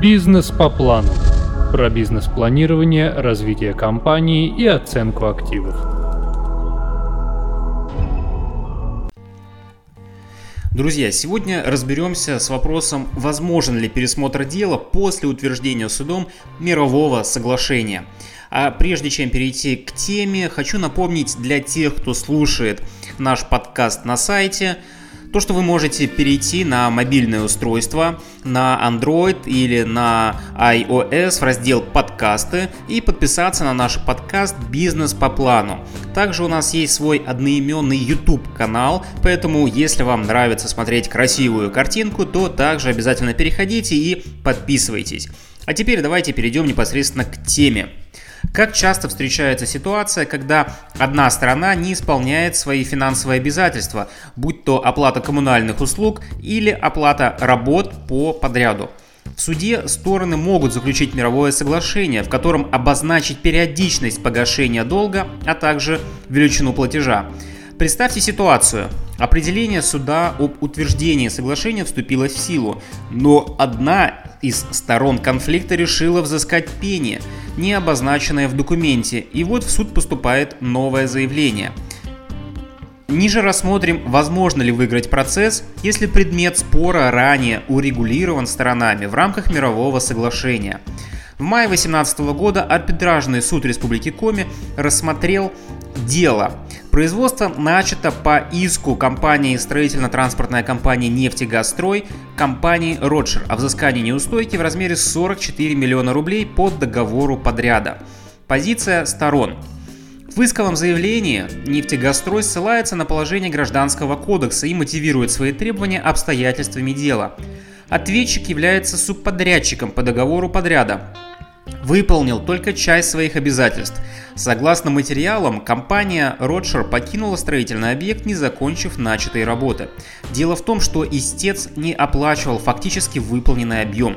Бизнес по плану. Про бизнес-планирование, развитие компании и оценку активов. Друзья, сегодня разберемся с вопросом, возможен ли пересмотр дела после утверждения судом мирового соглашения. А прежде чем перейти к теме, хочу напомнить для тех, кто слушает наш подкаст на сайте, то, что вы можете перейти на мобильное устройство, на Android или на iOS в раздел «Подкасты» и подписаться на наш подкаст «Бизнес по плану». Также у нас есть свой одноименный YouTube-канал, поэтому если вам нравится смотреть красивую картинку, то также обязательно переходите и подписывайтесь. А теперь давайте перейдем непосредственно к теме. Как часто встречается ситуация, когда одна сторона не исполняет свои финансовые обязательства, будь то оплата коммунальных услуг или оплата работ по подряду. В суде стороны могут заключить мировое соглашение, в котором обозначить периодичность погашения долга, а также величину платежа. Представьте ситуацию. Определение суда об утверждении соглашения вступило в силу, но одна из сторон конфликта решила взыскать пение, не обозначенное в документе, и вот в суд поступает новое заявление. Ниже рассмотрим, возможно ли выиграть процесс, если предмет спора ранее урегулирован сторонами в рамках мирового соглашения. В мае 2018 года арбитражный суд Республики Коми рассмотрел дело. Производство начато по иску компании строительно-транспортная компания «Нефтегазстрой» компании «Ротшер» о взыскании неустойки в размере 44 миллиона рублей по договору подряда. Позиция сторон. В исковом заявлении «Нефтегазстрой» ссылается на положение Гражданского кодекса и мотивирует свои требования обстоятельствами дела. Ответчик является субподрядчиком по договору подряда, выполнил только часть своих обязательств. Согласно материалам, компания Ротшер покинула строительный объект, не закончив начатой работы. Дело в том, что истец не оплачивал фактически выполненный объем.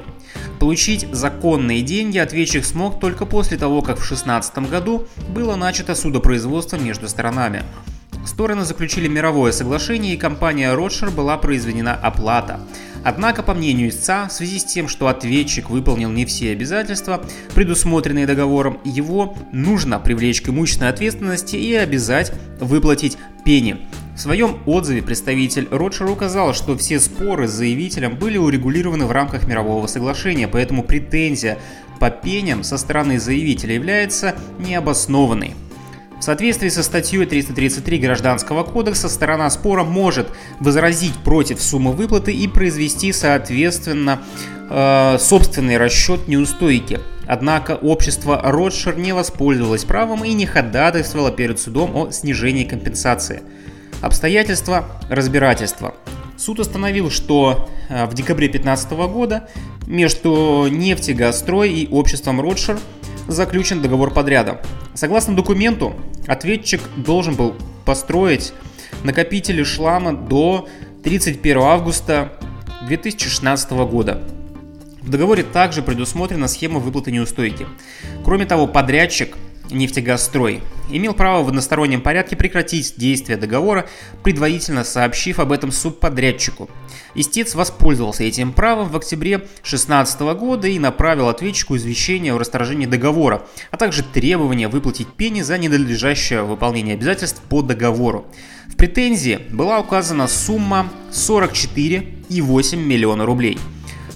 Получить законные деньги ответчик смог только после того, как в 2016 году было начато судопроизводство между сторонами. Стороны заключили мировое соглашение и компания Ротшер была произведена оплата. Однако, по мнению истца, в связи с тем, что ответчик выполнил не все обязательства, предусмотренные договором, его нужно привлечь к имущественной ответственности и обязать выплатить пени. В своем отзыве представитель Ротшер указал, что все споры с заявителем были урегулированы в рамках мирового соглашения, поэтому претензия по пеням со стороны заявителя является необоснованной. В соответствии со статьей 333 Гражданского кодекса сторона спора может возразить против суммы выплаты и произвести, соответственно, э, собственный расчет неустойки. Однако общество Ротшер не воспользовалось правом и не ходатайствовало перед судом о снижении компенсации. Обстоятельства разбирательства. Суд установил, что э, в декабре 2015 года между нефтегазстрой и обществом Ротшер заключен договор подряда. Согласно документу, ответчик должен был построить накопители шлама до 31 августа 2016 года. В договоре также предусмотрена схема выплаты неустойки. Кроме того, подрядчик «Нефтегазстрой» имел право в одностороннем порядке прекратить действие договора, предварительно сообщив об этом субподрядчику. Истец воспользовался этим правом в октябре 2016 года и направил ответчику извещение о расторжении договора, а также требование выплатить пени за ненадлежащее выполнение обязательств по договору. В претензии была указана сумма 44,8 миллиона рублей.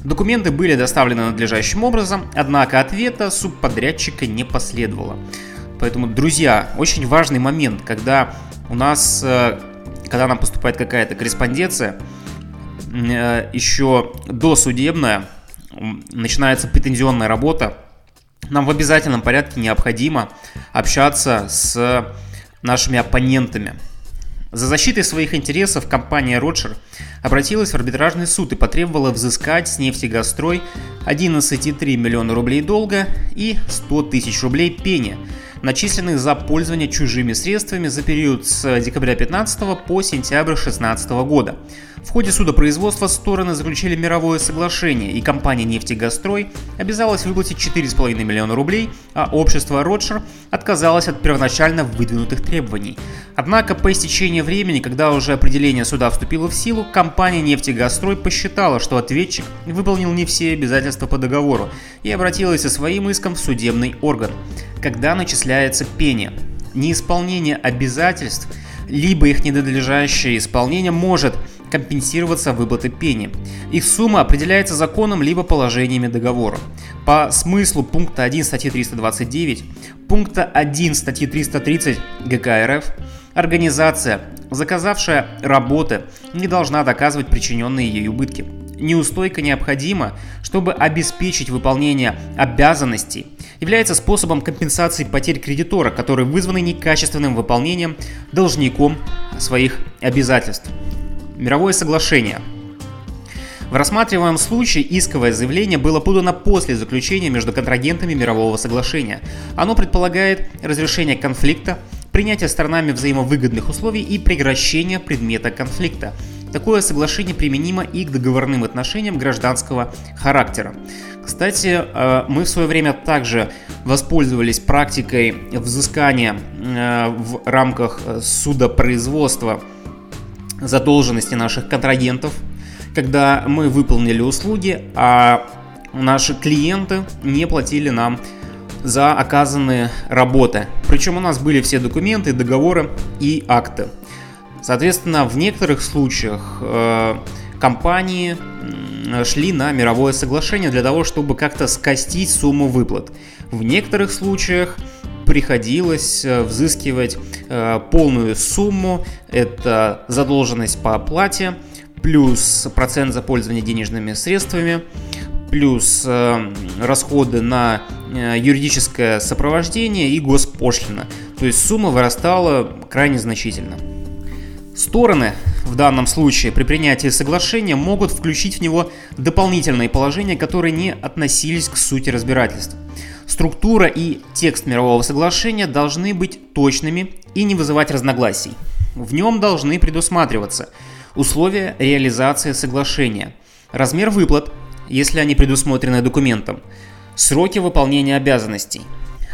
Документы были доставлены надлежащим образом, однако ответа субподрядчика не последовало. Поэтому, друзья, очень важный момент, когда у нас, э, когда нам поступает какая-то корреспонденция, э, еще досудебная, начинается претензионная работа, нам в обязательном порядке необходимо общаться с нашими оппонентами. За защитой своих интересов компания Ротшер обратилась в арбитражный суд и потребовала взыскать с нефтегазстрой 11,3 миллиона рублей долга и 100 тысяч рублей пени – начисленных за пользование чужими средствами за период с декабря 15 по сентябрь 16 года. В ходе судопроизводства стороны заключили мировое соглашение, и компания «Нефтегазстрой» обязалась выплатить 4,5 миллиона рублей, а общество «Ротшер» отказалось от первоначально выдвинутых требований. Однако по истечении времени, когда уже определение суда вступило в силу, компания «Нефтегазстрой» посчитала, что ответчик выполнил не все обязательства по договору и обратилась со своим иском в судебный орган. Когда начисляется пение? Неисполнение обязательств – либо их ненадлежащее исполнение может компенсироваться выплаты пени. Их сумма определяется законом либо положениями договора. По смыслу пункта 1 статьи 329, пункта 1 статьи 330 ГК РФ, организация, заказавшая работы, не должна доказывать причиненные ей убытки. Неустойка необходима, чтобы обеспечить выполнение обязанностей, является способом компенсации потерь кредитора, которые вызваны некачественным выполнением должником своих обязательств. Мировое соглашение. В рассматриваемом случае исковое заявление было подано после заключения между контрагентами мирового соглашения. Оно предполагает разрешение конфликта, принятие сторонами взаимовыгодных условий и прекращение предмета конфликта. Такое соглашение применимо и к договорным отношениям гражданского характера. Кстати, э, мы в свое время также воспользовались практикой взыскания э, в рамках судопроизводства задолженности наших контрагентов, когда мы выполнили услуги, а наши клиенты не платили нам за оказанные работы. Причем у нас были все документы, договоры и акты. Соответственно, в некоторых случаях э, компании шли на мировое соглашение для того, чтобы как-то скостить сумму выплат. В некоторых случаях приходилось э, взыскивать э, полную сумму, это задолженность по оплате, плюс процент за пользование денежными средствами, плюс э, расходы на юридическое сопровождение и госпошлина. То есть сумма вырастала крайне значительно. Стороны в данном случае при принятии соглашения могут включить в него дополнительные положения, которые не относились к сути разбирательств. Структура и текст мирового соглашения должны быть точными и не вызывать разногласий. В нем должны предусматриваться условия реализации соглашения, размер выплат, если они предусмотрены документом, сроки выполнения обязанностей.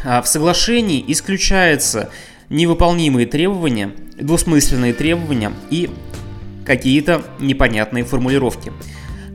А в соглашении исключаются невыполнимые требования, двусмысленные требования и какие-то непонятные формулировки.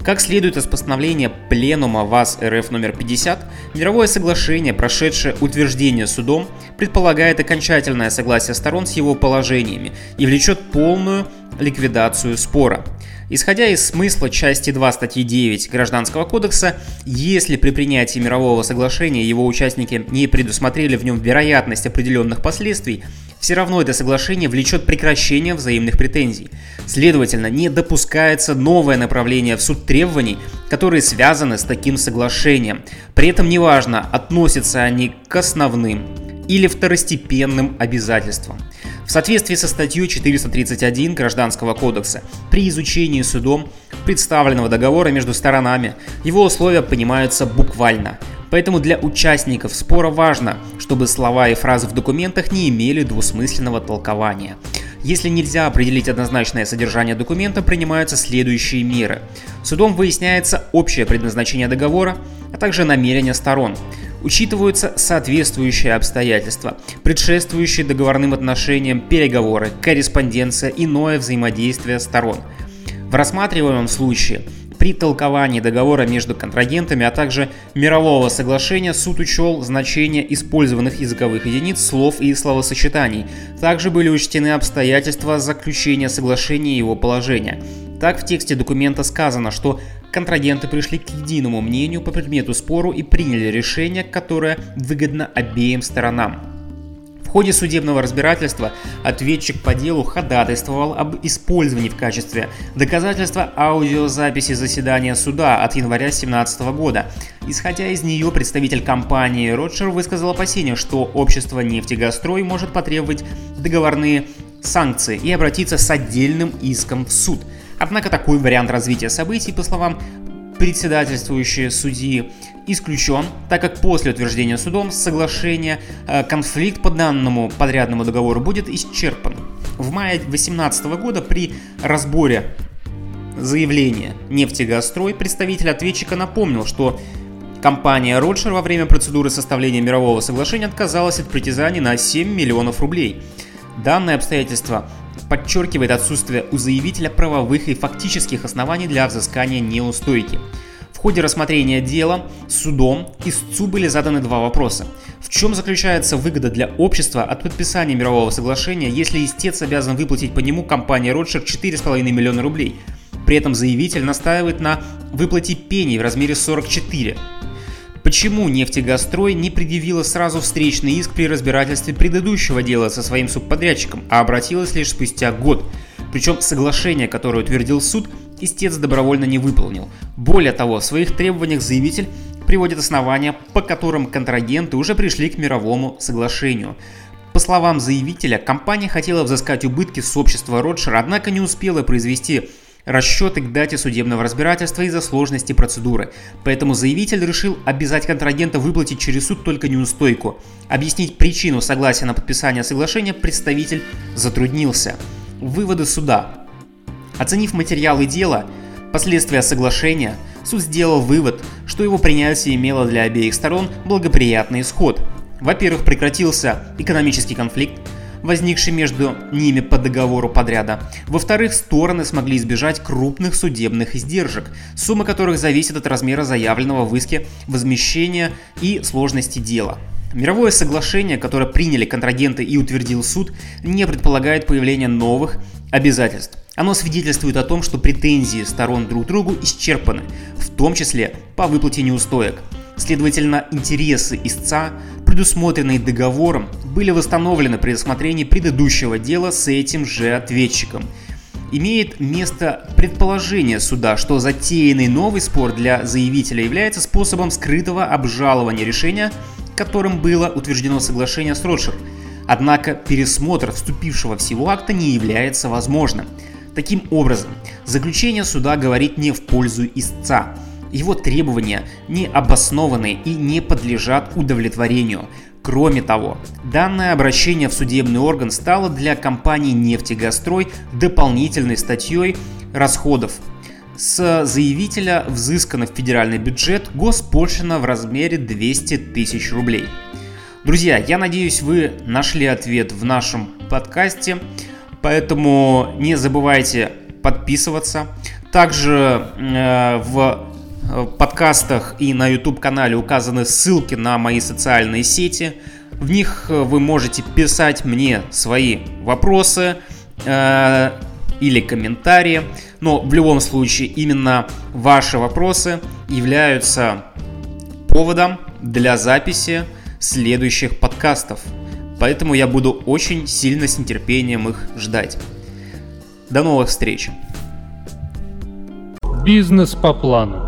Как следует из постановления Пленума ВАЗ РФ номер 50, мировое соглашение, прошедшее утверждение судом, предполагает окончательное согласие сторон с его положениями и влечет полную ликвидацию спора. Исходя из смысла части 2 статьи 9 Гражданского кодекса, если при принятии мирового соглашения его участники не предусмотрели в нем вероятность определенных последствий, все равно это соглашение влечет прекращение взаимных претензий. Следовательно, не допускается новое направление в суд требований, которые связаны с таким соглашением. При этом неважно, относятся они к основным или второстепенным обязательствам. В соответствии со статьей 431 Гражданского кодекса, при изучении судом представленного договора между сторонами, его условия понимаются буквально – Поэтому для участников спора важно, чтобы слова и фразы в документах не имели двусмысленного толкования. Если нельзя определить однозначное содержание документа, принимаются следующие меры. Судом выясняется общее предназначение договора, а также намерения сторон. Учитываются соответствующие обстоятельства, предшествующие договорным отношениям переговоры, корреспонденция, иное взаимодействие сторон. В рассматриваемом случае при толковании договора между контрагентами, а также мирового соглашения суд учел значение использованных языковых единиц, слов и словосочетаний. Также были учтены обстоятельства заключения соглашения и его положения. Так в тексте документа сказано, что контрагенты пришли к единому мнению по предмету спору и приняли решение, которое выгодно обеим сторонам. Ходе судебного разбирательства ответчик по делу ходатайствовал об использовании в качестве доказательства аудиозаписи заседания суда от января 2017 года. Исходя из нее, представитель компании Ротшер высказал опасение, что общество «Нефтегастрой» может потребовать договорные санкции и обратиться с отдельным иском в суд. Однако такой вариант развития событий, по словам председательствующие судьи исключен, так как после утверждения судом соглашения э, конфликт по данному подрядному договору будет исчерпан. В мае 2018 года при разборе заявления «Нефтегазстрой» представитель ответчика напомнил, что компания Ротшер во время процедуры составления мирового соглашения отказалась от притязаний на 7 миллионов рублей. Данное обстоятельство подчеркивает отсутствие у заявителя правовых и фактических оснований для взыскания неустойки. В ходе рассмотрения дела судом истцу были заданы два вопроса. В чем заключается выгода для общества от подписания мирового соглашения, если истец обязан выплатить по нему компании Ротшир 4,5 миллиона рублей? При этом заявитель настаивает на выплате пений в размере 44. Почему нефтегазстрой не предъявила сразу встречный иск при разбирательстве предыдущего дела со своим субподрядчиком, а обратилась лишь спустя год? Причем соглашение, которое утвердил суд, истец добровольно не выполнил. Более того, в своих требованиях заявитель приводит основания, по которым контрагенты уже пришли к мировому соглашению. По словам заявителя, компания хотела взыскать убытки с общества Ротшер, однако не успела произвести расчеты к дате судебного разбирательства из-за сложности процедуры. Поэтому заявитель решил обязать контрагента выплатить через суд только неустойку. Объяснить причину согласия на подписание соглашения представитель затруднился. Выводы суда. Оценив материалы дела, последствия соглашения, суд сделал вывод, что его принятие имело для обеих сторон благоприятный исход. Во-первых, прекратился экономический конфликт, возникший между ними по договору подряда. Во-вторых, стороны смогли избежать крупных судебных издержек, сумма которых зависит от размера заявленного в иске возмещения и сложности дела. Мировое соглашение, которое приняли контрагенты и утвердил суд, не предполагает появления новых обязательств. Оно свидетельствует о том, что претензии сторон друг к другу исчерпаны, в том числе по выплате неустоек. Следовательно, интересы истца, предусмотренные договором, были восстановлены при рассмотрении предыдущего дела с этим же ответчиком. Имеет место предположение суда, что затеянный новый спор для заявителя является способом скрытого обжалования решения, которым было утверждено соглашение с Ротшир. Однако пересмотр вступившего в силу акта не является возможным. Таким образом, заключение суда говорит не в пользу истца – его требования не обоснованы и не подлежат удовлетворению. Кроме того, данное обращение в судебный орган стало для компании «Нефтегазстрой» дополнительной статьей расходов. С заявителя взыскано в федеральный бюджет госпошлина в размере 200 тысяч рублей. Друзья, я надеюсь, вы нашли ответ в нашем подкасте, поэтому не забывайте подписываться. Также э, в подкастах и на YouTube-канале указаны ссылки на мои социальные сети. В них э, вы можете писать мне свои вопросы э, или комментарии. Но в любом случае именно ваши вопросы являются поводом для записи следующих подкастов. Поэтому я буду очень сильно с нетерпением их ждать. До новых встреч! Бизнес по плану.